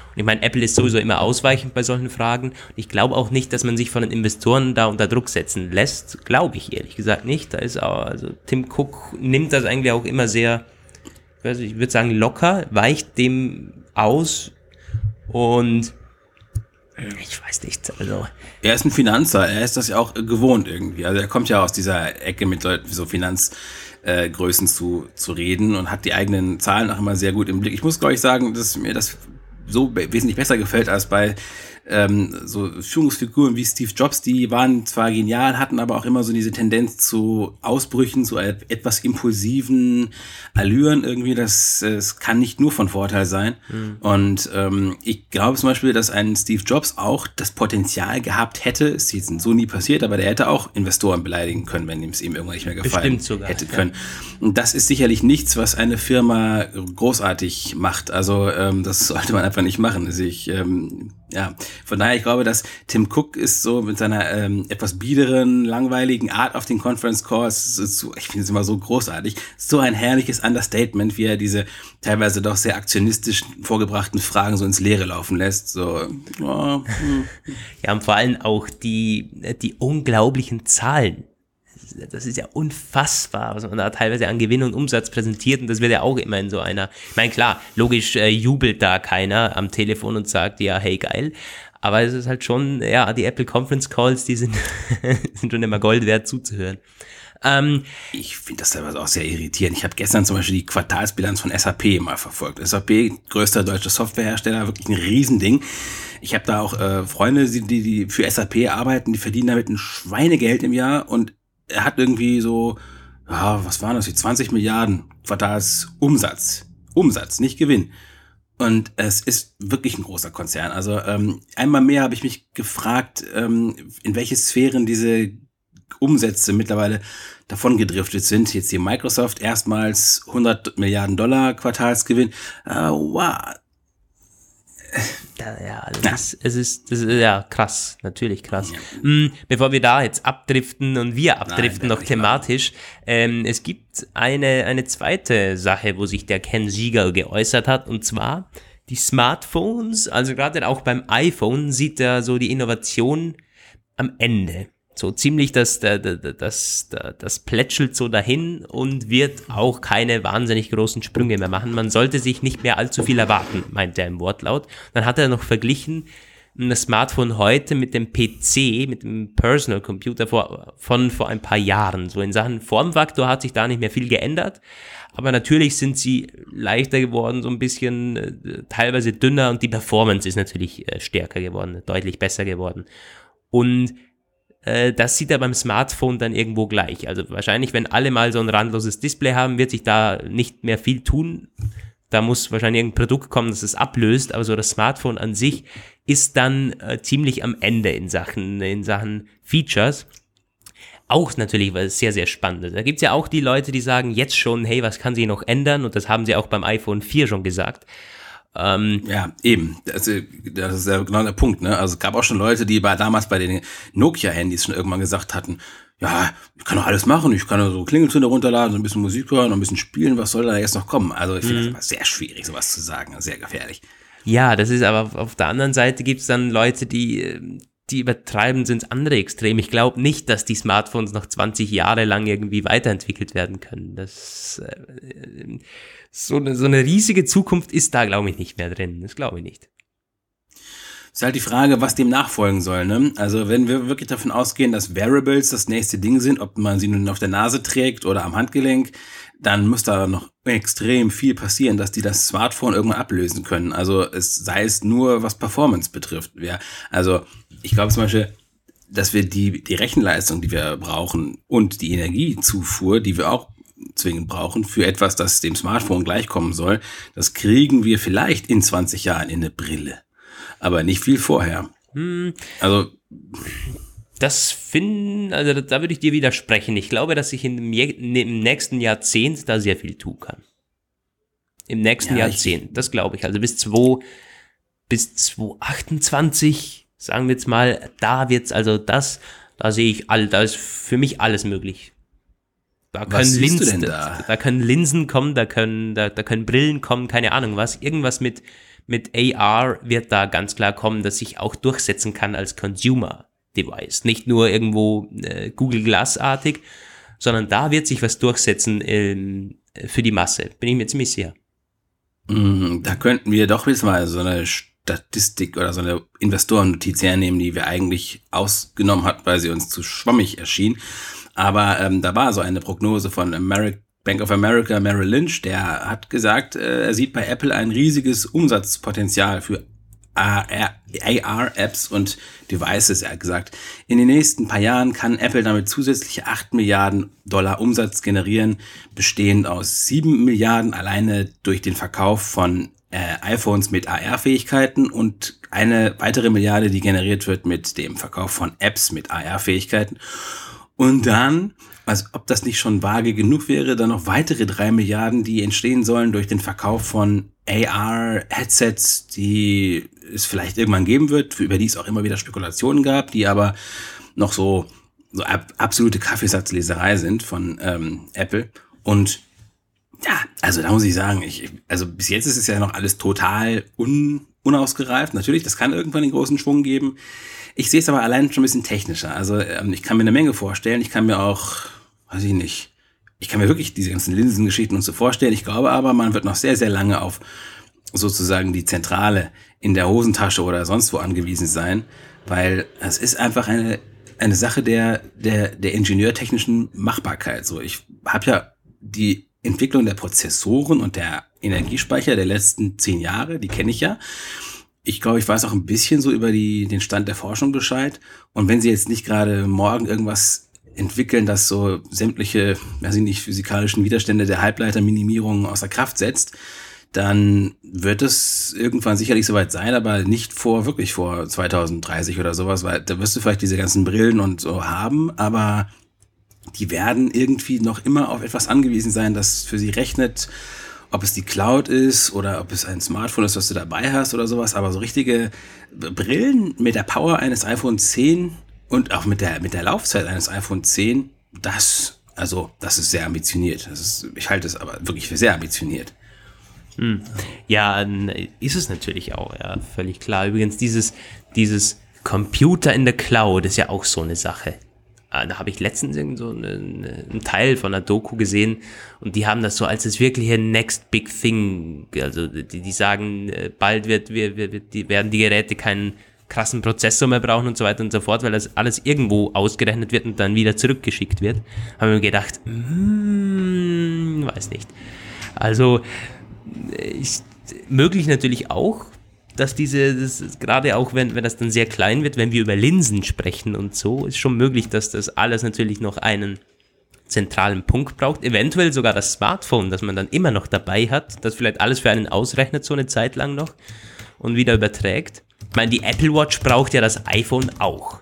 Und ich meine, Apple ist sowieso immer ausweichend bei solchen Fragen. Und ich glaube auch nicht, dass man sich von den Investoren da unter Druck setzen lässt. Glaube ich ehrlich gesagt nicht. Da ist auch, also Tim Cook nimmt das eigentlich auch immer sehr, ich würde sagen, locker, weicht dem aus, und ich weiß nicht, also. Er ist ein Finanzer, er ist das ja auch gewohnt irgendwie. Also er kommt ja aus dieser Ecke mit Leuten so Finanzgrößen äh, zu, zu reden und hat die eigenen Zahlen auch immer sehr gut im Blick. Ich muss, glaube ich, sagen, dass mir das so wesentlich besser gefällt als bei ähm, so Führungsfiguren wie Steve Jobs, die waren zwar genial, hatten aber auch immer so diese Tendenz zu Ausbrüchen, zu etwas impulsiven Allüren irgendwie. Das, das kann nicht nur von Vorteil sein. Mhm. Und ähm, ich glaube zum Beispiel, dass ein Steve Jobs auch das Potenzial gehabt hätte, ist jetzt so nie passiert, aber der hätte auch Investoren beleidigen können, wenn ihm es ihm irgendwann nicht mehr gefallen sogar, hätte können. Ja. Und das ist sicherlich nichts, was eine Firma großartig macht. Also ähm, das sollte man einfach nicht machen. Also ich, ähm, ja, von daher, ich glaube, dass Tim Cook ist so mit seiner ähm, etwas biederen, langweiligen Art auf den Conference Calls, so, ich finde es immer so großartig, so ein herrliches Understatement, wie er diese teilweise doch sehr aktionistisch vorgebrachten Fragen so ins Leere laufen lässt. So, oh, hm. Ja, und vor allem auch die, die unglaublichen Zahlen, das ist ja unfassbar, was man da teilweise an Gewinn und Umsatz präsentiert und das wird ja auch immer in so einer, ich meine klar, logisch äh, jubelt da keiner am Telefon und sagt, ja, hey geil, aber es ist halt schon, ja, die Apple Conference Calls, die sind, [laughs] sind schon immer Gold wert zuzuhören. Ähm, ich finde das teilweise auch sehr irritierend. Ich habe gestern zum Beispiel die Quartalsbilanz von SAP mal verfolgt. SAP, größter deutscher Softwarehersteller, wirklich ein Riesending. Ich habe da auch äh, Freunde, die, die für SAP arbeiten, die verdienen damit ein Schweinegeld im Jahr und er hat irgendwie so, ja, was waren das, wie 20 Milliarden Quartalsumsatz. Umsatz, nicht Gewinn. Und es ist wirklich ein großer Konzern. Also ähm, einmal mehr habe ich mich gefragt, ähm, in welche Sphären diese Umsätze mittlerweile davon gedriftet sind. Jetzt hier Microsoft erstmals 100 Milliarden Dollar Quartalsgewinn. Äh, wow. Ja, also ja. Das, es ist, das ist ja krass, natürlich krass. Ja. Mhm, bevor wir da jetzt abdriften und wir abdriften Nein, noch thematisch, ähm, es gibt eine, eine zweite Sache, wo sich der Ken Sieger geäußert hat, und zwar die Smartphones, also gerade auch beim iPhone, sieht er so die Innovation am Ende. So ziemlich das, das, das, das plätschelt so dahin und wird auch keine wahnsinnig großen Sprünge mehr machen. Man sollte sich nicht mehr allzu viel erwarten, meint er im Wortlaut. Dann hat er noch verglichen, das Smartphone heute mit dem PC, mit dem Personal Computer vor, von vor ein paar Jahren. So in Sachen Formfaktor hat sich da nicht mehr viel geändert. Aber natürlich sind sie leichter geworden, so ein bisschen äh, teilweise dünner und die Performance ist natürlich äh, stärker geworden, deutlich besser geworden. Und äh, das sieht er beim Smartphone dann irgendwo gleich. Also wahrscheinlich, wenn alle mal so ein randloses Display haben, wird sich da nicht mehr viel tun. Da muss wahrscheinlich irgendein Produkt kommen, das es ablöst, aber so das Smartphone an sich ist dann äh, ziemlich am Ende in Sachen, in Sachen Features. Auch natürlich was sehr, sehr Spannendes. Da gibt's ja auch die Leute, die sagen jetzt schon, hey, was kann sich noch ändern? Und das haben sie auch beim iPhone 4 schon gesagt. Ähm, ja, eben. Das, das ist ja genau der Punkt. Ne? Also es gab auch schon Leute, die bei, damals bei den Nokia-Handys schon irgendwann gesagt hatten, ja, ich kann doch alles machen, ich kann so Klingeltöne runterladen, so ein bisschen Musik hören, ein bisschen spielen, was soll da jetzt noch kommen? Also ich finde mhm. das sehr schwierig, sowas zu sagen, sehr gefährlich. Ja, das ist aber auf der anderen Seite gibt es dann Leute, die, die übertreiben ins andere Extrem. Ich glaube nicht, dass die Smartphones noch 20 Jahre lang irgendwie weiterentwickelt werden können. Das äh, so eine, so eine riesige Zukunft ist da, glaube ich, nicht mehr drin. Das glaube ich nicht. Ist halt die Frage, was dem nachfolgen soll. Ne? Also wenn wir wirklich davon ausgehen, dass Variables das nächste Ding sind, ob man sie nun auf der Nase trägt oder am Handgelenk, dann muss da noch extrem viel passieren, dass die das Smartphone irgendwann ablösen können. Also es sei es nur, was Performance betrifft. Ja, also ich glaube zum Beispiel, dass wir die, die Rechenleistung, die wir brauchen und die Energiezufuhr, die wir auch zwingend brauchen für etwas, das dem Smartphone gleichkommen soll, das kriegen wir vielleicht in 20 Jahren in eine Brille. Aber nicht viel vorher. Hm. Also. Das finden, also da würde ich dir widersprechen. Ich glaube, dass ich in dem, im nächsten Jahrzehnt da sehr viel tun kann. Im nächsten ja, Jahrzehnt, das glaube ich. Also bis 2, bis 2028, sagen wir jetzt mal, da wird's also das, da sehe ich all, da ist für mich alles möglich. Da können Linsen, da? da? können Linsen kommen, da können, da, da können Brillen kommen, keine Ahnung was. Irgendwas mit, mit AR wird da ganz klar kommen, dass ich auch durchsetzen kann als Consumer Device. Nicht nur irgendwo äh, Google Glass-artig, sondern da wird sich was durchsetzen ähm, für die Masse. Bin ich mir ziemlich sicher. Mm, da könnten wir doch jetzt mal so eine Statistik oder so eine Investorennotiz hernehmen, die wir eigentlich ausgenommen hatten, weil sie uns zu schwammig erschien. Aber ähm, da war so eine Prognose von America, Bank of America, Merrill Lynch, der hat gesagt, äh, er sieht bei Apple ein riesiges Umsatzpotenzial für AR-Apps und Devices. Er hat gesagt, in den nächsten paar Jahren kann Apple damit zusätzliche 8 Milliarden Dollar Umsatz generieren, bestehend aus 7 Milliarden alleine durch den Verkauf von äh, iPhones mit AR-Fähigkeiten und eine weitere Milliarde, die generiert wird mit dem Verkauf von Apps mit AR-Fähigkeiten. Und dann, als ob das nicht schon vage genug wäre, dann noch weitere drei Milliarden, die entstehen sollen durch den Verkauf von AR-Headsets, die es vielleicht irgendwann geben wird, über die es auch immer wieder Spekulationen gab, die aber noch so, so ab, absolute Kaffeesatzleserei sind von ähm, Apple. Und ja, also da muss ich sagen, ich, also bis jetzt ist es ja noch alles total un, unausgereift. Natürlich, das kann irgendwann den großen Schwung geben. Ich sehe es aber allein schon ein bisschen technischer. Also ähm, ich kann mir eine Menge vorstellen. Ich kann mir auch, weiß ich nicht, ich kann mir wirklich diese ganzen Linsengeschichten und so vorstellen. Ich glaube aber, man wird noch sehr, sehr lange auf sozusagen die Zentrale in der Hosentasche oder sonst wo angewiesen sein, weil es ist einfach eine, eine Sache der, der, der ingenieurtechnischen Machbarkeit. So, ich habe ja die Entwicklung der Prozessoren und der Energiespeicher der letzten zehn Jahre, die kenne ich ja ich glaube, ich weiß auch ein bisschen so über die, den Stand der Forschung Bescheid. Und wenn sie jetzt nicht gerade morgen irgendwas entwickeln, das so sämtliche, weiß ich nicht, physikalischen Widerstände der Halbleiterminimierung außer Kraft setzt, dann wird es irgendwann sicherlich soweit sein, aber nicht vor, wirklich vor 2030 oder sowas, weil da wirst du vielleicht diese ganzen Brillen und so haben, aber die werden irgendwie noch immer auf etwas angewiesen sein, das für sie rechnet, ob es die Cloud ist oder ob es ein Smartphone ist, was du dabei hast oder sowas, aber so richtige Brillen mit der Power eines iPhone 10 und auch mit der, mit der Laufzeit eines iPhone 10, das, also, das ist sehr ambitioniert. Das ist, ich halte es aber wirklich für sehr ambitioniert. Hm. Ja, ist es natürlich auch, ja, völlig klar. Übrigens, dieses, dieses Computer in der Cloud ist ja auch so eine Sache. Ah, da habe ich letztens so einen, Teil von einer Doku gesehen und die haben das so als das wirkliche Next Big Thing. Also die, die sagen, äh, bald wird, wir, wir, die, werden die Geräte keinen krassen Prozessor mehr brauchen und so weiter und so fort, weil das alles irgendwo ausgerechnet wird und dann wieder zurückgeschickt wird. Haben wir gedacht, mm, weiß nicht. Also ich, möglich natürlich auch, dass diese, das, gerade auch wenn, wenn das dann sehr klein wird, wenn wir über Linsen sprechen und so, ist schon möglich, dass das alles natürlich noch einen zentralen Punkt braucht. Eventuell sogar das Smartphone, das man dann immer noch dabei hat, das vielleicht alles für einen ausrechnet, so eine Zeit lang noch und wieder überträgt. Ich meine, die Apple Watch braucht ja das iPhone auch.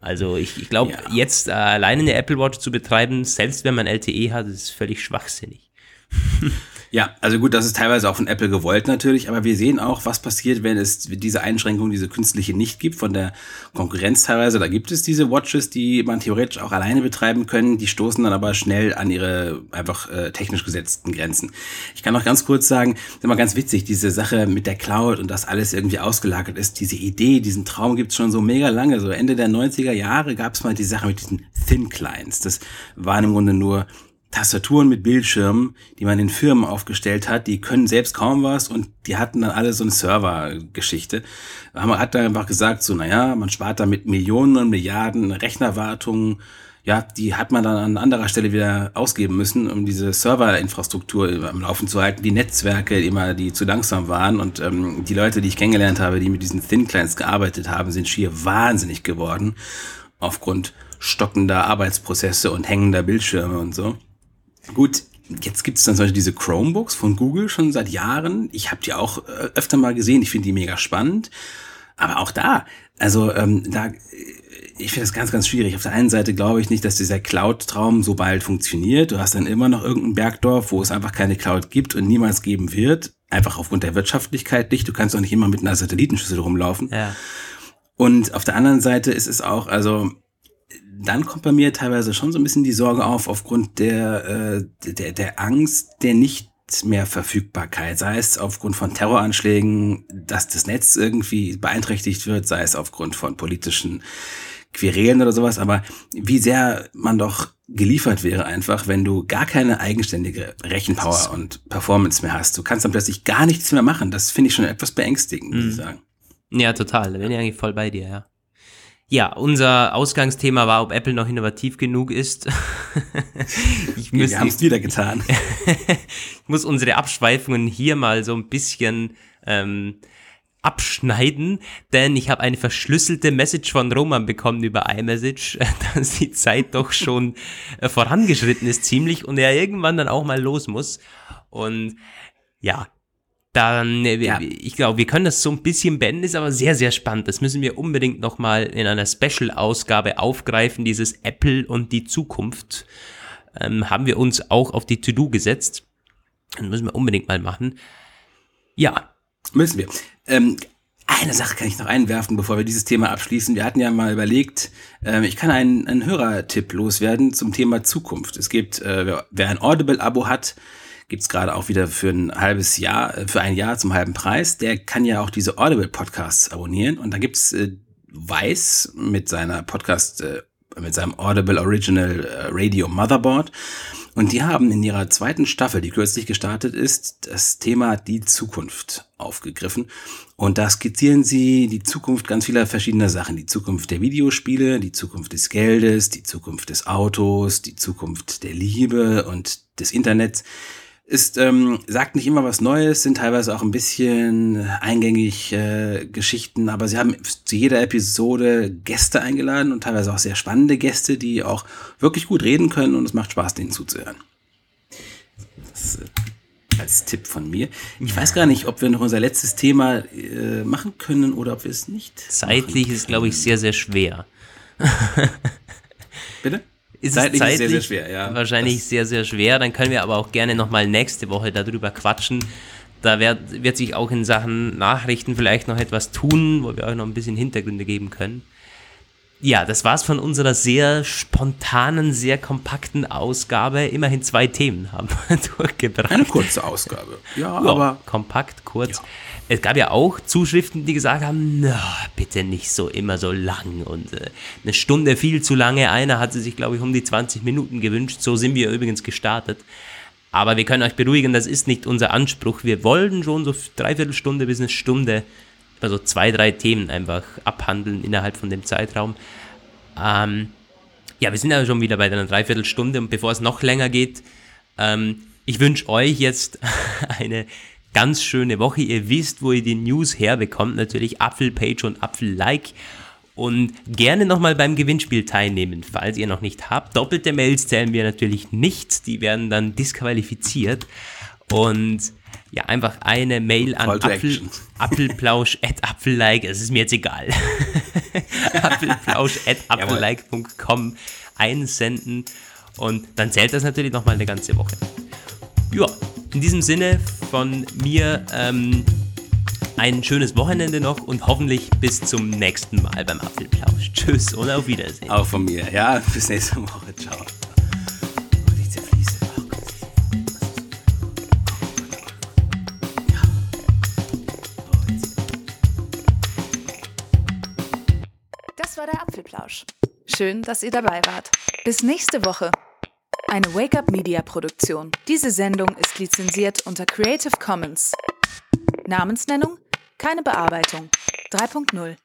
Also ich, ich glaube, ja. jetzt äh, alleine eine Apple Watch zu betreiben, selbst wenn man LTE hat, ist völlig schwachsinnig. [laughs] Ja, also gut, das ist teilweise auch von Apple gewollt natürlich, aber wir sehen auch, was passiert, wenn es diese Einschränkung, diese künstliche nicht gibt, von der Konkurrenz teilweise. Da gibt es diese Watches, die man theoretisch auch alleine betreiben können, die stoßen dann aber schnell an ihre einfach äh, technisch gesetzten Grenzen. Ich kann noch ganz kurz sagen, ist immer ganz witzig, diese Sache mit der Cloud und dass alles irgendwie ausgelagert ist, diese Idee, diesen Traum gibt's schon so mega lange. So Ende der 90er Jahre gab's mal die Sache mit diesen Thin Clients. Das waren im Grunde nur Tastaturen mit Bildschirmen, die man in Firmen aufgestellt hat, die können selbst kaum was und die hatten dann alle so eine Servergeschichte. Man hat dann einfach gesagt, so, naja, man spart damit Millionen und Milliarden Rechnerwartungen. Ja, die hat man dann an anderer Stelle wieder ausgeben müssen, um diese Serverinfrastruktur am Laufen zu halten. Die Netzwerke immer, die zu langsam waren und ähm, die Leute, die ich kennengelernt habe, die mit diesen Thin Clients gearbeitet haben, sind schier wahnsinnig geworden aufgrund stockender Arbeitsprozesse und hängender Bildschirme und so. Gut, jetzt gibt es dann zum Beispiel diese Chromebooks von Google schon seit Jahren. Ich habe die auch äh, öfter mal gesehen. Ich finde die mega spannend. Aber auch da, also ähm, da, ich finde das ganz, ganz schwierig. Auf der einen Seite glaube ich nicht, dass dieser Cloud-Traum so bald funktioniert. Du hast dann immer noch irgendein Bergdorf, wo es einfach keine Cloud gibt und niemals geben wird. Einfach aufgrund der Wirtschaftlichkeit nicht. Du kannst auch nicht immer mit einer Satellitenschüssel rumlaufen. Ja. Und auf der anderen Seite ist es auch, also dann kommt bei mir teilweise schon so ein bisschen die Sorge auf, aufgrund der, äh, der, der Angst der nicht mehr Verfügbarkeit, sei es aufgrund von Terroranschlägen, dass das Netz irgendwie beeinträchtigt wird, sei es aufgrund von politischen Querelen oder sowas, aber wie sehr man doch geliefert wäre einfach, wenn du gar keine eigenständige Rechenpower und Performance mehr hast. Du kannst dann plötzlich gar nichts mehr machen. Das finde ich schon etwas beängstigend, muss ich mhm. sagen. Ja, total. Da bin ich eigentlich voll bei dir, ja. Ja, unser Ausgangsthema war, ob Apple noch innovativ genug ist. [laughs] ich muss, Wir haben es wieder getan. [laughs] ich muss unsere Abschweifungen hier mal so ein bisschen ähm, abschneiden, denn ich habe eine verschlüsselte Message von Roman bekommen über iMessage, [laughs] dass die Zeit doch schon äh, vorangeschritten ist ziemlich und er irgendwann dann auch mal los muss. Und ja, dann, äh, ja. ich glaube, wir können das so ein bisschen beenden, ist aber sehr, sehr spannend. Das müssen wir unbedingt nochmal in einer Special-Ausgabe aufgreifen, dieses Apple und die Zukunft. Ähm, haben wir uns auch auf die To-Do gesetzt. Das müssen wir unbedingt mal machen. Ja. Müssen wir. Ähm, eine Sache kann ich noch einwerfen, bevor wir dieses Thema abschließen. Wir hatten ja mal überlegt, äh, ich kann einen, einen Hörertipp loswerden zum Thema Zukunft. Es gibt, äh, wer ein Audible-Abo hat, gibt's gerade auch wieder für ein halbes Jahr, äh, für ein Jahr zum halben Preis. Der kann ja auch diese Audible Podcasts abonnieren. Und da gibt's äh, Weiß mit seiner Podcast, äh, mit seinem Audible Original äh, Radio Motherboard. Und die haben in ihrer zweiten Staffel, die kürzlich gestartet ist, das Thema die Zukunft aufgegriffen. Und da skizzieren sie die Zukunft ganz vieler verschiedener Sachen. Die Zukunft der Videospiele, die Zukunft des Geldes, die Zukunft des Autos, die Zukunft der Liebe und des Internets ist, ähm, sagt nicht immer was Neues, sind teilweise auch ein bisschen eingängig äh, Geschichten, aber sie haben zu jeder Episode Gäste eingeladen und teilweise auch sehr spannende Gäste, die auch wirklich gut reden können und es macht Spaß, denen zuzuhören. Das, äh, als Tipp von mir. Ich weiß gar nicht, ob wir noch unser letztes Thema äh, machen können oder ob wir es nicht. Zeitlich ist, glaube ich, sehr, sehr schwer. [laughs] Bitte? Ist zeitlich, zeitlich sehr, sehr schwer, ja. Wahrscheinlich das sehr, sehr schwer. Dann können wir aber auch gerne nochmal nächste Woche darüber quatschen. Da wird, wird sich auch in Sachen Nachrichten vielleicht noch etwas tun, wo wir euch noch ein bisschen Hintergründe geben können. ja, das war's von unserer sehr spontanen, sehr kompakten Ausgabe. Immerhin zwei Themen haben wir [laughs] durchgebracht. Eine kurze Ausgabe. Ja, Ja, aber kompakt, kurz. Es gab ja auch Zuschriften, die gesagt haben, na, bitte nicht so immer so lang und äh, eine Stunde viel zu lange. Einer hatte sich, glaube ich, um die 20 Minuten gewünscht. So sind wir übrigens gestartet. Aber wir können euch beruhigen, das ist nicht unser Anspruch. Wir wollten schon so dreiviertel Stunde bis eine Stunde, also zwei, drei Themen einfach abhandeln innerhalb von dem Zeitraum. Ähm, ja, wir sind ja schon wieder bei einer Dreiviertelstunde und bevor es noch länger geht, ähm, ich wünsche euch jetzt [laughs] eine ganz schöne Woche. Ihr wisst, wo ihr die News herbekommt. Natürlich Apfelpage und Apfel-Like. Und gerne nochmal beim Gewinnspiel teilnehmen, falls ihr noch nicht habt. Doppelte Mails zählen wir natürlich nicht. Die werden dann disqualifiziert. Und ja, einfach eine Mail an Apfel, apfelplausch [laughs] at apfellike. Es ist mir jetzt egal. [laughs] apfelplausch at apfellike.com einsenden. Und dann zählt das natürlich nochmal eine ganze Woche. Ja, in diesem Sinne von mir ähm, ein schönes Wochenende noch und hoffentlich bis zum nächsten Mal beim Apfelplausch. Tschüss und auf Wiedersehen. auch von mir. Ja, bis nächste Woche. Ciao. Das war der Apfelplausch. Schön, dass ihr dabei wart. Bis nächste Woche. Eine Wake-up Media Produktion. Diese Sendung ist lizenziert unter Creative Commons. Namensnennung? Keine Bearbeitung. 3.0